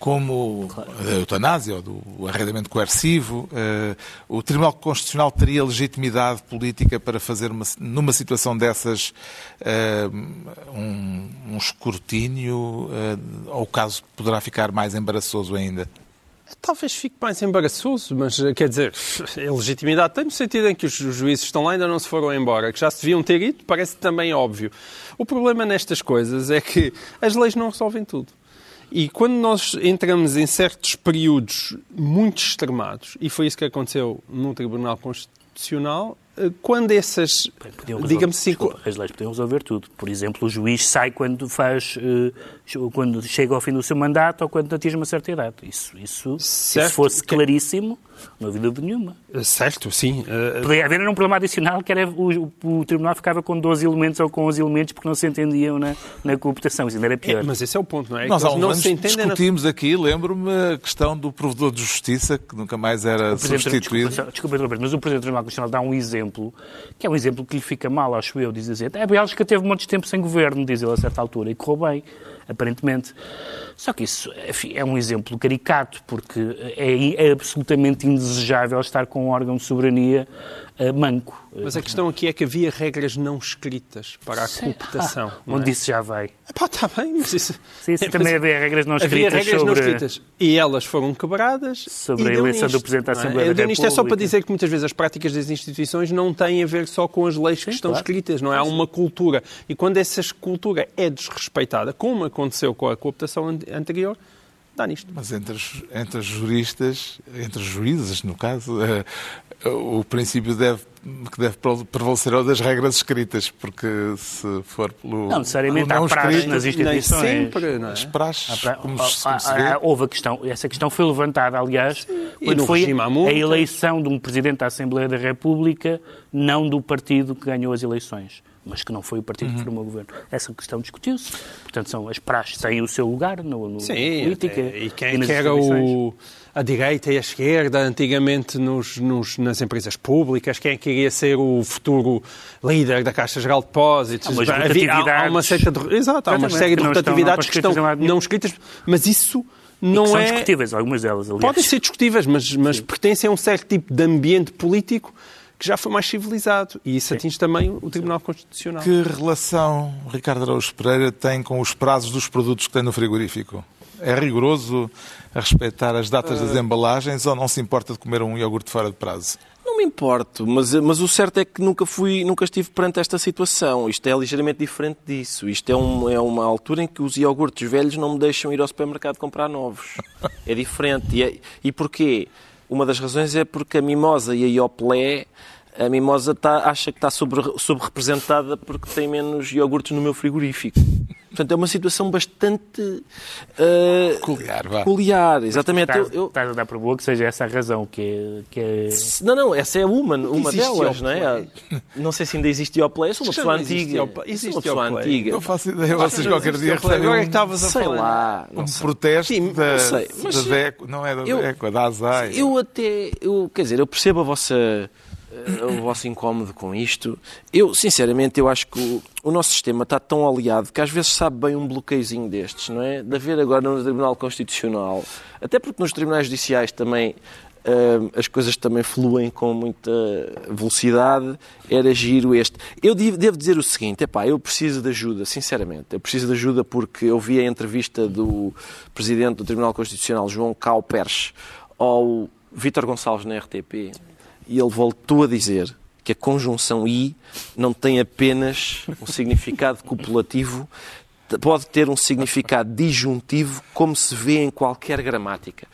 como a eutanásia ou do arrendamento coercivo, uh, o Tribunal Constitucional teria legitimidade política para fazer, uma, numa situação dessas, uh, um, um, escrutínio, uh, ou o caso poderá ficar mais embaraçoso ainda? Talvez fique mais embaraçoso, mas quer dizer, a legitimidade tem no sentido em que os juízes estão lá e ainda não se foram embora, que já se deviam ter ido, parece também óbvio. O problema nestas coisas é que as leis não resolvem tudo. E quando nós entramos em certos períodos muito extremados, e foi isso que aconteceu no Tribunal Constitucional, eh, quando essas, digamos assim... Desculpa, as leis podiam resolver tudo. Por exemplo, o juiz sai quando faz, eh, quando chega ao fim do seu mandato ou quando atinge uma certa idade. Isso, isso se fosse claríssimo, não havia dúvida nenhuma. Certo, sim. Uh... Podia haver um problema adicional que era o, o, tribunal ficava com 12 elementos ou com 11 elementos porque não se entendiam na, na cooptação. Isso ainda era pior. É, mas esse é o ponto, não é? Nós, há não se discutimos na... aqui, lembro-me, a questão do provedor de justiça que nunca mais era substituído. Desculpa, desculpa, mas o Presidente do Tribunal Constitucional dá um exemplo, que é um exemplo que lhe fica mal, acho eu, diz assim, é Bélgica teve muitos tempo sem governo, diz ele a certa altura, e correu bem aparentemente. Só que isso é um exemplo caricato, porque é, é absolutamente indesejável estar com um órgão de soberania manco. Mas a questão aqui é que havia regras não escritas para a Sim. cooptação. Ah, onde é? isso já vai. Pá, está bem, mas isso... Sim, sim também havia regras não escritas havia regras sobre... não escritas. E elas foram quebradas. Sobre a eleição do Presidente da Assembleia é? da República. Isto é só para dizer que muitas vezes as práticas das instituições não têm a ver só com as leis sim, que estão claro. escritas, não é? Há uma cultura. E quando essa cultura é desrespeitada, como aconteceu com a cooptação anterior, dá nisto. Mas entre, os, entre os juristas, entre os juízes, no caso, uh, o princípio deve, que deve prevalecer é o das regras escritas, porque se for pelo. Não, necessariamente há praxe nas instituições. Nem sempre, não é? As praxes, pra... como, se, como se vê. Houve a questão, essa questão foi levantada, aliás, Sim. quando foi a eleição de um Presidente da Assembleia da República, não do partido que ganhou as eleições mas que não foi o partido uhum. que formou o governo. Essa questão discutiu-se. Portanto, são as praxes têm o seu lugar no, no Sim, política. E quem e que era o, a direita e a esquerda antigamente nos, nos, nas empresas públicas, quem é queria ser o futuro líder da Caixa Geral de Depósitos. Há, Havia, há, há uma certa de, exato, há uma série de rotatividades que estão, que estão não escritas, mas isso não são é... discutíveis, algumas delas, aliás. Podem ser discutíveis, mas, mas pertencem a um certo tipo de ambiente político que já foi mais civilizado. E isso atinge também o Tribunal Constitucional. Que relação Ricardo Araújo Pereira tem com os prazos dos produtos que tem no frigorífico? É rigoroso a respeitar as datas das embalagens ou não se importa de comer um iogurte fora de prazo? Não me importo, mas, mas o certo é que nunca fui, nunca estive perante esta situação. Isto é ligeiramente diferente disso. Isto é, um, é uma altura em que os iogurtes velhos não me deixam ir ao supermercado comprar novos. É diferente. E, é, e porquê? Uma das razões é porque a mimosa e a ioplé a mimosa tá, acha que está sobre-representada porque tem menos iogurtes no meu frigorífico. Portanto, é uma situação bastante uh, peculiar. Vá. peculiar exatamente. Estás, eu, estás a dar por boa que seja essa a razão que é... Que é... Não, não, essa é uma, uma delas, não é? Não sei se ainda existe Ioplay, sou uma pessoa antiga. Existe uma pessoa antiga. Não faço ideia, vocês qualquer dia recebem Agora é que estavas a sei falar. lá, um protesto Sim, da, sei, da DECO, não é da eu, DECO, é da ASAI. Eu até, eu, quer dizer, eu percebo a vossa o vosso incómodo com isto. Eu, sinceramente, eu acho que o, o, nosso sistema está tão aliado que às vezes sabe bem um bloqueiozinho destes, não é? De haver agora no Tribunal Constitucional, até porque nos tribunais judiciais também uh, as coisas também fluem com muita velocidade, era giro este. Eu devo dizer o seguinte, epá, eu preciso de ajuda, sinceramente, eu preciso de ajuda porque eu vi a entrevista do Presidente do Tribunal Constitucional, João Calpers, ao Vítor Gonçalves na RTP, e ele voltou a dizer que a conjunção i não tem apenas um significado copulativo, pode ter um significado disjuntivo, como se vê em qualquer gramática.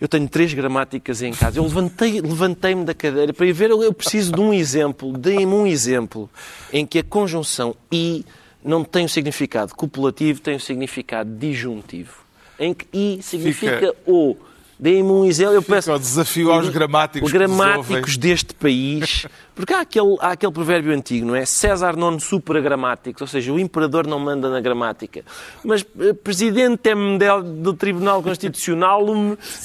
Eu tenho três gramáticas em casa. Eu levantei-me levantei da cadeira para ir ver. Eu preciso de um exemplo. Deem-me um exemplo em que a conjunção i não tem um significado copulativo, tem um significado disjuntivo. Em que i significa Fica... o Deem-me um exemplo. Eu peço Fica o desafio aos gramáticos Os deste país. Porque há aquele, há aquele provérbio antigo, não é? César non supra gramáticos, ou seja, o imperador não manda na gramática. Mas eh, presidente do Tribunal Constitucional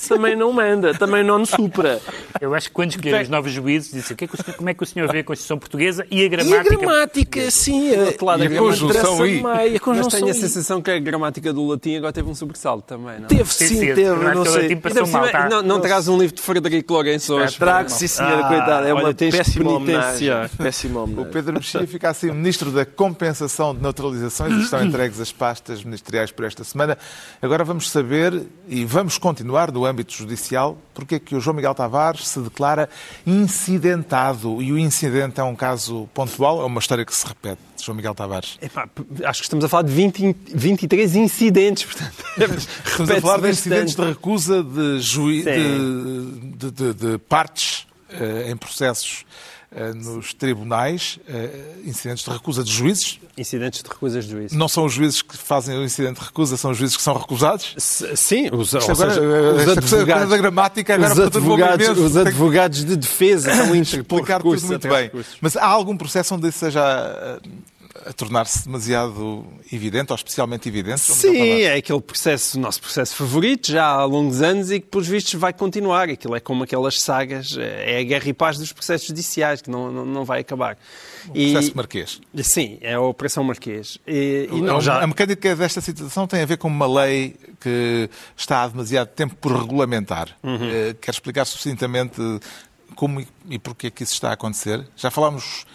também não manda, também não supra. Eu acho que quando escolheram os novos juízes, disse o que é que o senhor- como é que o senhor vê a Constituição Portuguesa e a E a gramática. gramática, sim. A, outro lado, a conjunção I. A Mas conjunção tenho a sensação que a gramática do latim agora teve um sobressalto também, não? Teve Sim, sim, teve, a não gramática do sei. latim passou mal, tá? não, não traz um livro de Frederico Lourenço hoje. Trago, sim, senhora, Ah, coitada. É olha, uma que péssima homenagem. Péssima O. Pedro Mexia fica assim Ministro da Compensação de Neutralizações e estão entregues as pastas ministeriais por esta semana. Agora vamos saber e vamos continuar no âmbito judicial porque é que o João Miguel Tavares se declara incidentado. E o incidente é um caso pontual, é uma história que se repete. João Miguel Tavares. Epá, acho que estamos a falar de 20, 23 incidentes, portanto. Estamos a falar de incidentes de recusa de, jui... Sim. de, de- de- de partes eh, em processos nos tribunais, eh, incidentes de recusa de juízes. Incidentes de recusas de juízo. Não são os juízes que fazem o incidente de recusa, são os juízes que são recusados. S- Sim, os, ou Isto agora, seja, eh, os advogados, da gramática agora os advogados, os advogados de defesa estão a explicar tudo muito bem. recursos. Mas há algum processo onde isso seja a, tornar-se demasiado evidente, ou especialmente evidente? Sim, é aquele processo, o nosso processo favorito, já há longos anos e que, pelos vistos, vai continuar. Aquilo é como aquelas sagas, é a guerra e paz dos processos judiciais, que não, não, não vai acabar. E- Processo Marquês. Sim, é a Operação Marquês. E, e A- não, já... A mecânica desta situação tem a ver com uma lei que está há demasiado tempo por regulamentar. Uhum. Eh, Quer explicar sucintamente como e- e porquê que isso está a acontecer? Já falámos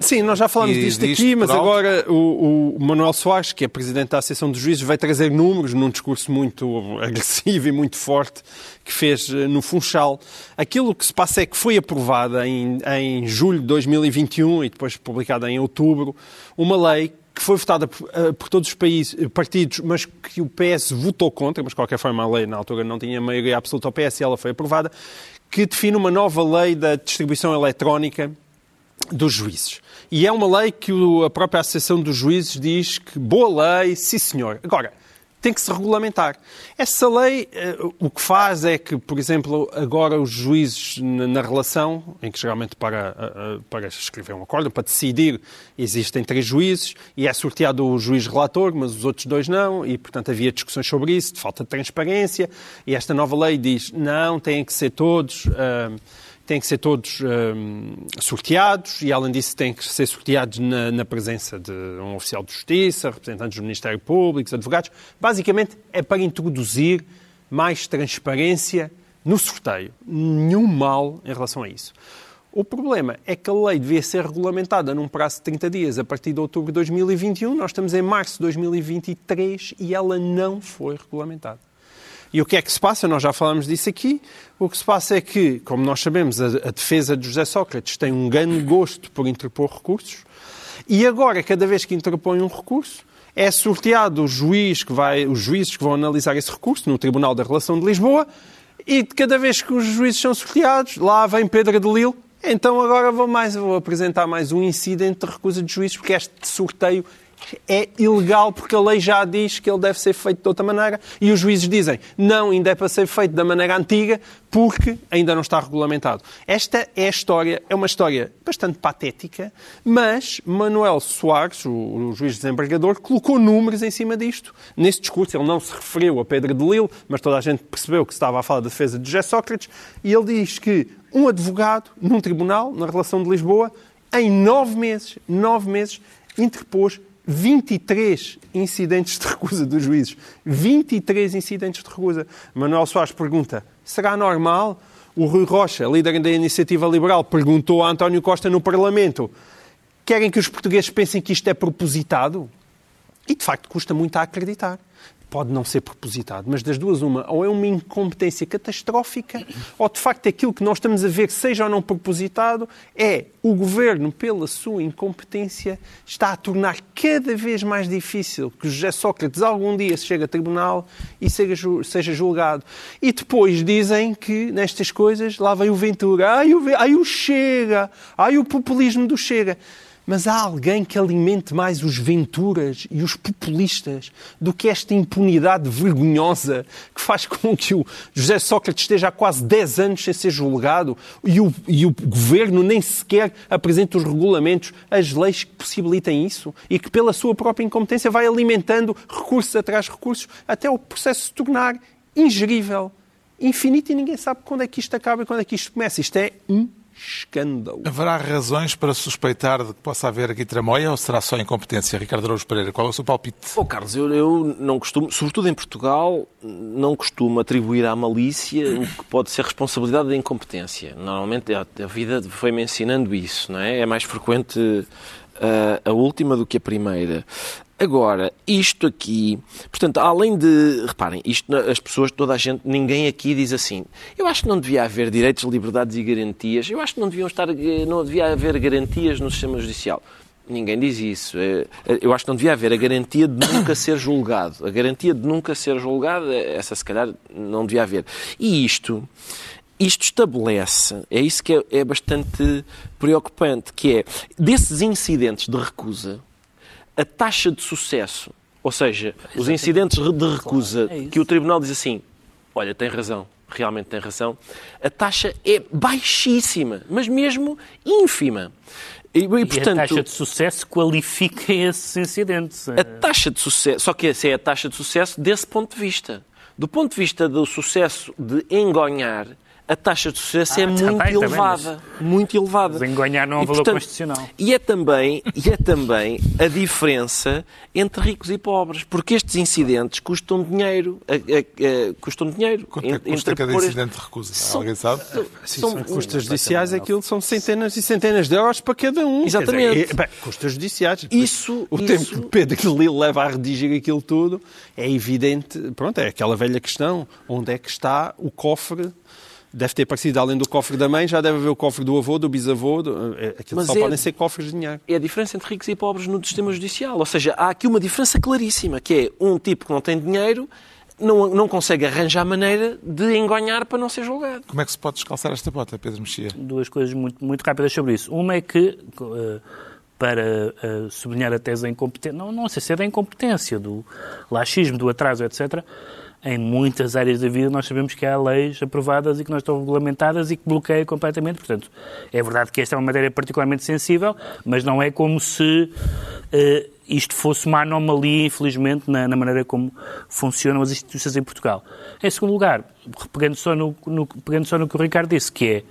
Sim, nós já falamos E disto aqui, mas alto? agora o, o Manuel Soares, que é presidente da Associação dos Juízes, vai trazer números num discurso muito agressivo e muito forte que fez eh, no Funchal. Aquilo que se passa é que foi aprovada em, em julho de 2021 e depois publicada em outubro uma lei que foi votada por, eh, por todos os países, partidos, mas que o PS votou contra, mas de qualquer forma a lei na altura não tinha maioria absoluta ao PS e ela foi aprovada, que define uma nova lei da distribuição eletrónica dos juízes. E é uma lei que a própria Associação dos Juízes diz que boa lei, sim senhor. Agora, tem que se regulamentar. Essa lei eh, o que faz é que, por exemplo, agora os juízes na, relação, em que geralmente para, para escrever um acordo, para decidir, existem três juízes e é sorteado o juiz relator, mas os outros dois não, e portanto havia discussões sobre isso, de falta de transparência, e esta nova lei diz, não, têm que ser todos... eh, têm que ser todos hum, sorteados e, além disso, têm que ser sorteados na, na presença de um oficial de justiça, representantes do Ministério Público, advogados. Basicamente, é para introduzir mais transparência no sorteio. Nenhum mal em relação a isso. O problema é que a lei devia ser regulamentada num prazo de 30 dias a partir de outubro de 2021. Nós estamos em março de 2023 e ela não foi regulamentada. E o que é que se passa? Nós já falamos disso aqui. O que se passa é que, como nós sabemos, a, a defesa de José Sócrates tem um grande gosto por interpor recursos e agora, cada vez que interpõe um recurso, é sorteado o juiz que vai, os juízes que vão analisar esse recurso no Tribunal da Relação de Lisboa e cada vez que os juízes são sorteados, lá vem Pedro de Lille. Então agora vou, mais, vou apresentar mais um incidente de recusa de juízes, porque este sorteio é ilegal porque a lei já diz que ele deve ser feito de outra maneira e os juízes dizem não, ainda é para ser feito da maneira antiga porque ainda não está regulamentado. Esta é a história, é uma história bastante patética, mas Manuel Soares, o, o juiz desembargador, colocou números em cima disto. Nesse discurso ele não se referiu a Pedro de Lille, mas toda a gente percebeu que estava a falar da defesa de José Sócrates e ele diz que um advogado num tribunal, na relação de Lisboa, em nove meses, nove meses, interpôs 23 incidentes de recusa dos juízes. 23 incidentes de recusa. Manuel Soares pergunta: será normal? O Rui Rocha, líder da Iniciativa Liberal, perguntou a António Costa no Parlamento: querem que os portugueses pensem que isto é propositado? E de facto custa muito a acreditar. Pode não ser propositado, mas das duas, uma, ou é uma incompetência catastrófica, ou de facto aquilo que nós estamos a ver, seja ou não propositado, é o governo, pela sua incompetência, está a tornar cada vez mais difícil que o José Sócrates algum dia chegue a tribunal e seja, ju- seja julgado. E depois dizem que nestas coisas lá vem o Ventura, ai o, ai o Chega, ai o populismo do Chega. Mas há alguém que alimente mais os venturas e os populistas do que esta impunidade vergonhosa que faz com que o José Sócrates esteja há quase 10 anos sem ser julgado e o, e o governo nem sequer apresenta os regulamentos, as leis que possibilitem isso e que, pela sua própria incompetência, vai alimentando recursos atrás recursos até o processo se tornar ingerível, infinito e ninguém sabe quando é que isto acaba e quando é que isto começa. Isto é um escândalo. Haverá razões para suspeitar de que possa haver aqui tramóia ou será só incompetência? Ricardo Araújo Pereira, qual é o seu palpite? Oh, Carlos, eu, eu não costumo, sobretudo em Portugal, não costumo atribuir à malícia o que pode ser responsabilidade da incompetência. Normalmente a, a vida foi-me ensinando isso, não é? É mais frequente uh, a última do que a primeira. Agora, isto aqui, portanto, além de, reparem, isto, as pessoas, toda a gente, ninguém aqui diz assim, eu acho que não devia haver direitos, liberdades e garantias, eu acho que não deviam estar, não devia haver garantias no sistema judicial. Ninguém diz isso. É, eu acho que não devia haver a garantia de nunca ser julgado. A garantia de nunca ser julgado, essa se calhar não devia haver. E isto, isto estabelece, é isso que é, é bastante preocupante, que é, desses incidentes de recusa, a taxa de sucesso, ou seja, os incidentes de recusa é que o Tribunal diz assim, olha, tem razão, realmente tem razão, a taxa é baixíssima, mas mesmo ínfima. E, e, portanto, a taxa de sucesso qualifica esses incidentes. A taxa de sucesso, só que essa é a taxa de sucesso desse ponto de vista. Do ponto de vista do sucesso de engonhar, a taxa de sucesso Ah, é muito elevada. Muito elevada. Mas enganhar não é um E, valor portanto, constitucional. E é, também, e é também a diferença entre ricos e pobres, porque estes incidentes custam dinheiro. a- a- a- custam dinheiro. Quanto é que custa cada incidente de recusa? São- Alguém sabe? Sim, São- são custas judiciais, aquilo são centenas e centenas de euros para cada um. Exatamente. Dizer, é- bem, custas judiciais. Isso- O isso- tempo que Pedro Lilo leva a redigir aquilo tudo é evidente. Pronto, é aquela velha questão. Onde é que está o cofre? Deve ter aparecido, além do cofre da mãe, já deve haver o cofre do avô, do bisavô. Do, é, aquilo Mas só é- podem ser cofres de dinheiro. é a diferença entre ricos e pobres no sistema judicial. Ou seja, há aqui uma diferença claríssima, que é um tipo que não tem dinheiro não, não consegue arranjar maneira de engonhar para não ser julgado. Como é que se pode descalçar esta bota, Pedro Mexia? Duas coisas muito, muito rápidas sobre isso. Uma é que, eh, para eh, sublinhar a tese da incompetência, não, não sei se é da incompetência, do laxismo, do atraso, etc., em muitas áreas da vida nós sabemos que há leis aprovadas e que não estão regulamentadas e que bloqueiam completamente. Portanto, é verdade que esta é uma matéria particularmente sensível, mas não é como se eh, isto fosse uma anomalia, infelizmente, na, na maneira como funcionam as instituições em Portugal. Em segundo lugar, pegando só no, no- pegando só no que o Ricardo disse, que é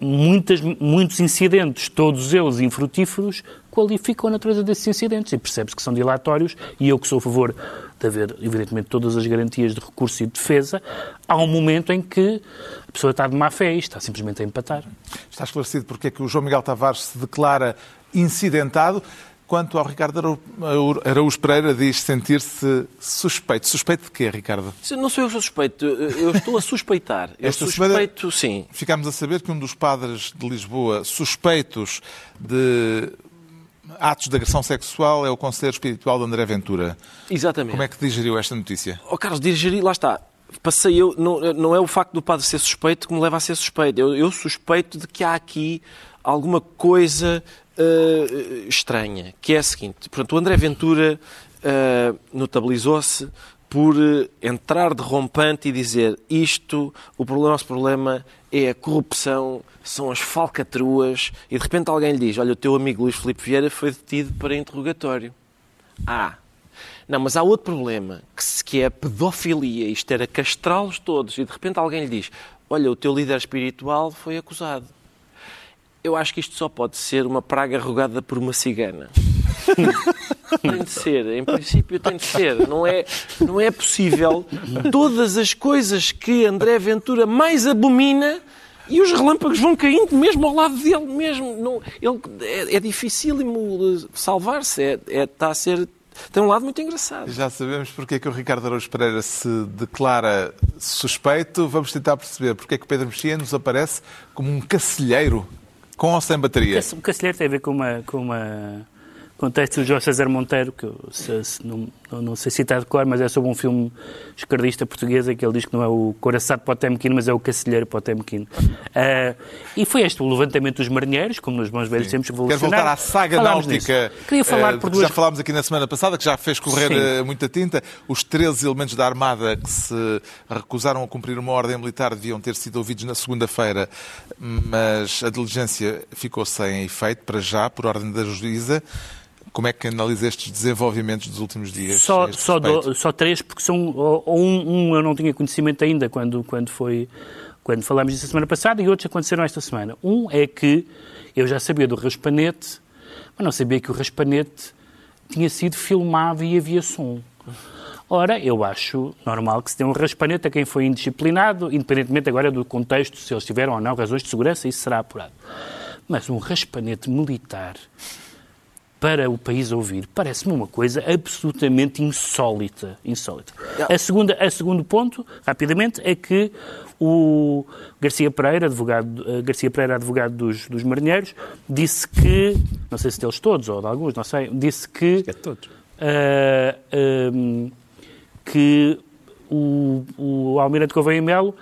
muitas, muitos incidentes, todos eles infrutíferos, qualificam a natureza desses incidentes e percebe-se que são dilatórios e eu que sou a favor de haver, evidentemente, todas as garantias de recurso e de defesa, há um momento em que a pessoa está de má fé e está simplesmente a empatar. Está esclarecido porque é que o João Miguel Tavares se declara incidentado. Quanto ao Ricardo Araújo Pereira, diz sentir-se suspeito. Suspeito de quê, Ricardo? Não sou eu que sou suspeito, eu estou a suspeitar. Eu Esta suspeito, sim. Ficámos a saber que um dos padres de Lisboa suspeitos de atos de agressão sexual é o conselheiro espiritual de André Ventura. Exatamente. Como é que digeriu esta notícia? Oh, Carlos, dirigir, lá está. Passei eu, não, não é o facto do padre ser suspeito que me leva a ser suspeito. Eu, eu suspeito de que há aqui alguma coisa eh, estranha, que é a seguinte. Portanto, o André Ventura eh, notabilizou-se por eh, entrar de rompante e dizer isto, o nosso problema é a corrupção, são as falcatruas, e de repente alguém lhe diz, olha, o teu amigo Luís Filipe Vieira foi detido para interrogatório. Ah, não, mas há outro problema, que é a pedofilia. Isto era castrá-los todos. E de repente alguém lhe diz: Olha, o teu líder espiritual foi acusado. Eu acho que isto só pode ser uma praga rogada por uma cigana. tem de ser, em princípio tem de ser. Não é, não é possível todas as coisas que André Ventura mais abomina e os relâmpagos vão caindo mesmo ao lado dele mesmo. Não, ele, é, é dificílimo salvar-se. É, é, está a ser tem um lado muito engraçado. Já sabemos porque é que o Ricardo Araújo Pereira se declara suspeito. Vamos tentar perceber porque é que o Pedro Mexia nos aparece como um cacilheiro com ou sem bateria. O Cacilheiro tem a ver com uma, com uma com um texto do João César Monteiro, que eu, se, se não, não, sei citar de cor, mas é sobre um filme esquerdista portuguesa que ele diz que não é o coraçado Potemkin, mas é o cacilheiro Potemkin. Uh, e foi este o levantamento dos marinheiros, como nos bons velhos tempos Quero voltar à saga Falámos náutica. Queria falar uh, por que duas... Já falámos aqui na semana passada, que já fez correr Sim. uh, muita tinta. Os 13 elementos da Armada que se recusaram a cumprir uma ordem militar deviam ter sido ouvidos na segunda-feira, mas a diligência ficou sem efeito, para já, por ordem da juíza. Como é que analisa estes desenvolvimentos dos últimos dias? Só, só, do- só três, porque são. Um, um eu não tinha conhecimento ainda quando, quando foi. Quando falámos disso a semana passada e outros aconteceram esta semana. Um é que eu já sabia do raspanete, mas não sabia que o raspanete tinha sido filmado e havia som. Ora, eu acho normal que se dê um raspanete a quem foi indisciplinado, independentemente agora do contexto, se eles tiveram ou não razões de segurança, isso será apurado. Mas um raspanete militar para o país ouvir parece-me uma coisa absolutamente insólita. insólita. A, segunda, a segundo ponto, rapidamente, é que o Garcia Pereira, advogado, eh, Garcia Pereira, advogado dos, dos marinheiros, disse que, não sei se deles todos ou de alguns, não sei, disse que É todos. ah, ahm, que o, o Almirante Gouveia Melo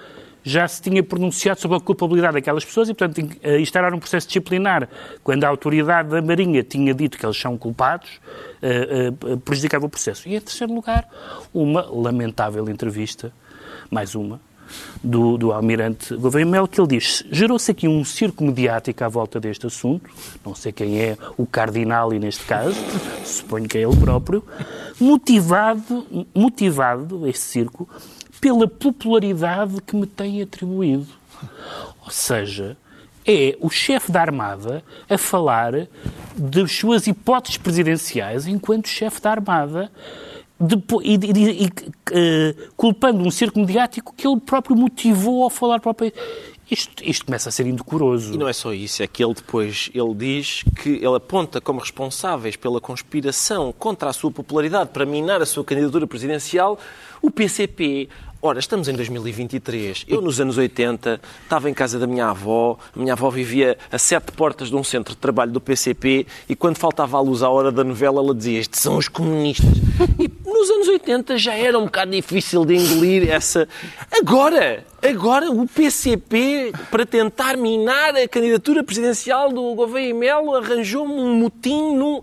já se tinha pronunciado sobre a culpabilidade daquelas pessoas e, portanto, eh, instaurar um processo disciplinar quando a autoridade da Marinha tinha dito que eles são culpados, eh, eh, prejudicava o processo. E, em terceiro lugar, uma lamentável entrevista, mais uma, do, do Almirante Gouveia Melo, que ele diz gerou-se aqui um circo mediático à volta deste assunto, não sei quem é o cardinal e neste caso, suponho que é ele próprio, motivado, motivado este circo, pela popularidade que me tem atribuído. Ou seja, é o chefe da Armada a falar das suas hipóteses presidenciais enquanto chefe da Armada depo- e, e- e, eh, culpando um circo mediático que ele próprio motivou ao falar para o país. Isto, isto começa a ser indecoroso. E não é só isso, é que ele depois ele diz que ele aponta como responsáveis pela conspiração contra a sua popularidade para minar a sua candidatura presidencial o PCP. Ora, estamos em 2023. Eu, nos anos 80, estava em casa da minha avó. A minha avó vivia a sete portas de um centro de trabalho do PCP e quando faltava a luz à hora da novela, ela dizia: Estes são os comunistas. E nos anos 80 já era um bocado difícil de engolir essa. Agora, agora o PCP, para tentar minar a candidatura presidencial do Gouveia Melo, arranjou-me um motim num.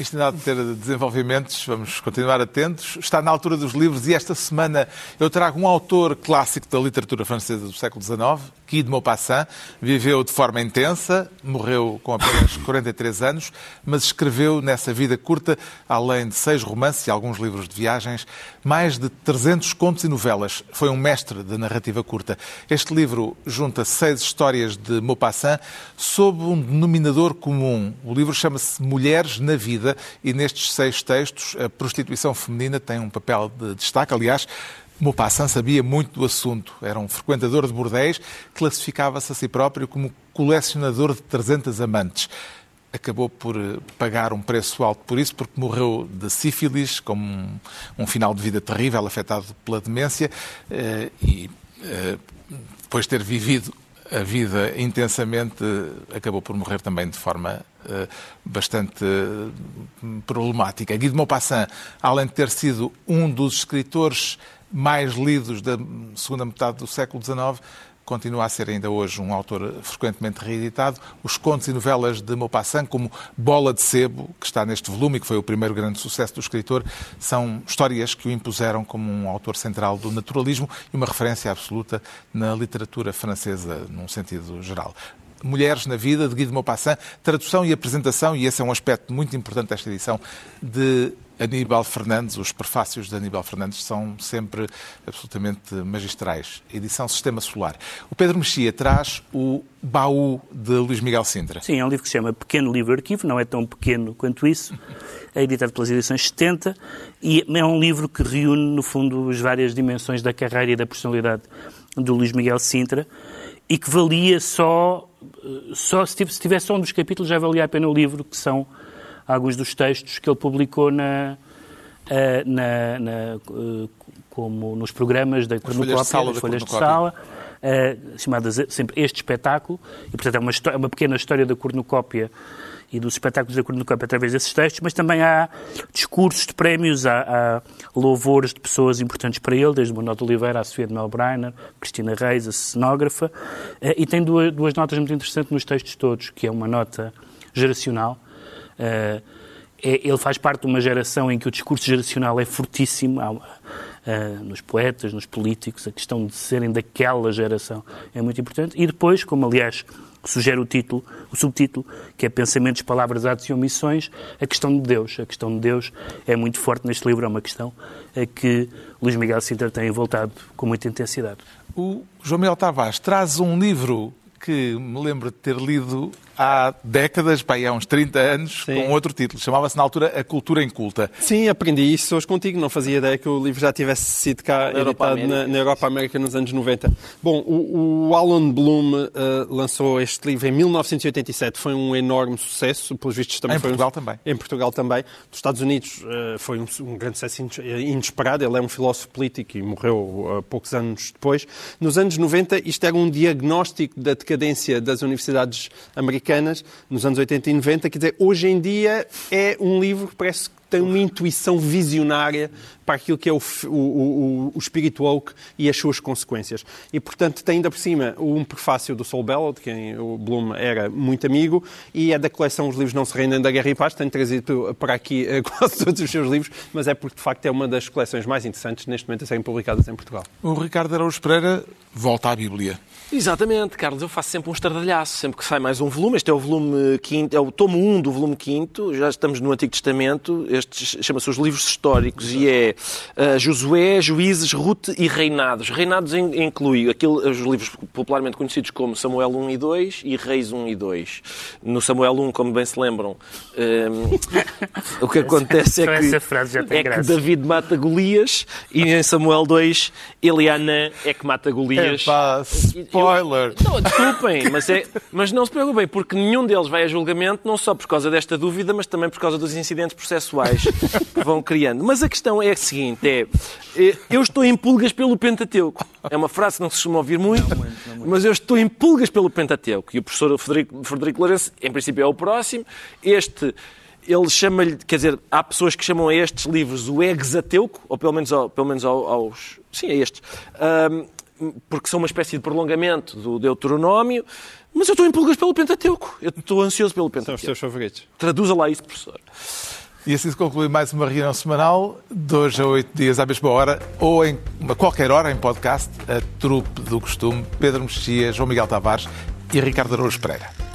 Isto ainda há de ter desenvolvimentos, vamos continuar atentos. Está na altura dos livros e esta semana eu trago um autor clássico da literatura francesa do século XIX, Guy de Maupassant. Viveu de forma intensa, morreu com apenas 43 anos, mas escreveu nessa vida curta, além de seis romances e alguns livros de viagens, mais de 300 contos e novelas. Foi um mestre da narrativa curta. Este livro junta seis histórias de Maupassant sob um denominador comum. O livro chama-se Mulheres na Vida e nestes seis textos a prostituição feminina tem um papel de destaque. Aliás, Maupassant sabia muito do assunto. Era um frequentador de bordéis, classificava-se a si próprio como colecionador de 300 amantes acabou por eh, pagar um preço alto por isso, porque morreu de sífilis, com um, um final de vida terrível, afetado pela demência, eh, e eh, depois de ter vivido a vida intensamente, acabou por morrer também de forma eh, bastante eh, problemática. Guy de Maupassant, além de ter sido um dos escritores mais lidos da segunda metade do século XIX, continua a ser ainda hoje um autor frequentemente reeditado. Os contos e novelas de Maupassant, como Bola de Sebo, que está neste volume e que foi o primeiro grande sucesso do escritor, são histórias que o impuseram como um autor central do naturalismo e uma referência absoluta na literatura francesa, num sentido geral. Mulheres na Vida, de Guy de Maupassant, tradução e apresentação, e esse é um aspecto muito importante desta edição, de Aníbal Fernandes. Os prefácios de Aníbal Fernandes são sempre absolutamente magistrais. Edição Sistema Solar. O Pedro Mexia traz o Baú de Luís Miguel Sintra. Sim, é um livro que se chama Pequeno Livro Arquivo, não é tão pequeno quanto isso, é editado pelas edições 70 e é um livro que reúne, no fundo, as várias dimensões da carreira e da personalidade do Luís Miguel Sintra e que valia só, só se tivesse, se tivesse só um dos capítulos, já valia a pena o livro, que são alguns dos textos que ele publicou na, eh, na, na, eh, como nos programas da folhas de cornucópia, sala de cornucópia. sala, eh, chamadas sempre Este Espetáculo, e portanto é uma, é uma pequena história da cornucópia e dos espetáculos da Cruz no Campo através desses textos, mas também há discursos de prémios, há, há louvores de pessoas importantes para ele, desde o Manuel de Oliveira, a Sofia de Melbreiner, Cristina Reis, a cenógrafa, eh, e tem duas, duas notas muito interessantes nos textos todos, que é uma nota geracional, eh, é, ele faz parte de uma geração em que o discurso geracional é fortíssimo, uh, nos poetas, nos políticos, a questão de serem daquela geração é muito importante. E depois, como aliás sugere o título, o subtítulo, que é Pensamentos, Palavras, Atos e Omissões, a questão de Deus. A questão de Deus é muito forte neste livro, é uma questão a que Luís Miguel Sintra tem voltado com muita intensidade. O João Miguel Tavares traz um livro que me lembro de ter lido há décadas, bem, há uns 30 anos, Sim. com outro título. Chamava-se na altura A Cultura Inculta. Sim, aprendi isso hoje contigo. Não fazia ideia que o livro já tivesse sido cá na editado Europa na, na, Europa América nos anos 90. Bom, o, o Alan Bloom uh, lançou este livro em 1987. Foi um enorme sucesso. Pelos vistos também em foi Portugal um, também. Em Portugal também. Dos Estados Unidos uh, foi um, um, grande sucesso inesperado. Ele é um filósofo político e morreu uh, poucos anos depois. Nos anos 90, isto era um diagnóstico da decadência das universidades americanas nos anos 80 e 90. Quer dizer, hoje em dia é um livro que parece tem uma intuição visionária para aquilo que é o, o, o, o espírito woke e as suas consequências. E, portanto, tem ainda por cima um prefácio do Saul Bellow, de quem o Bloom era muito amigo, e é da coleção Os Livros Não Se Rendem da Guerra e Paz. Tenho trazido para aqui eh, quase todos os seus livros, mas é porque, de facto, é uma das coleções mais interessantes neste momento a serem publicadas em Portugal. O Ricardo Araújo Pereira volta à Bíblia. Exatamente, Carlos. Eu faço sempre um estardalhaço, sempre que sai mais um volume. Este é o volume quinto, é o tomo 1 do volume quinto. Já estamos no Antigo Testamento. Chama-se os livros históricos e é uh, Josué, Juízes, Ruth e Reinados. Reinados inclui aquele, os livros popularmente conhecidos como Samuel 1 e 2 e Reis 1 e 2. No Samuel 1, como bem se lembram, um, ehm, o que acontece é que, é que David mata Golias e em Samuel 2 Eliana é que mata Golias. Epá, spoiler! Eu, não, desculpem, mas, é, mas não se preocupem, porque nenhum deles vai a julgamento, não só por causa desta dúvida, mas também por causa dos incidentes processuais que vão criando. Mas a questão é a seguinte: é, é eu estou em pulgas pelo Pentateuco. É uma frase que não se costuma ouvir muito, não muito, não muito. mas eu estou em pulgas pelo Pentateuco. E o professor Frederico, Frederico Lourenço, em princípio, é o próximo. Este ele chama-lhe, quer dizer, há pessoas que chamam a estes livros o exateuco, ou pelo menos, pelo menos aos, sim, a estes, um, porque são uma espécie de prolongamento do Deuteronómio, mas eu estou em pulgas pelo Pentateuco, eu estou ansioso pelo Pentateuco. São os teus favoritos. Traduza lá isso, professor. E assim se conclui mais uma reunião semanal, hoje a oito dias à mesma hora, ou em qualquer hora em podcast, a trupe do costume, Pedro Mexia, João Miguel Tavares e Ricardo Araújo Pereira.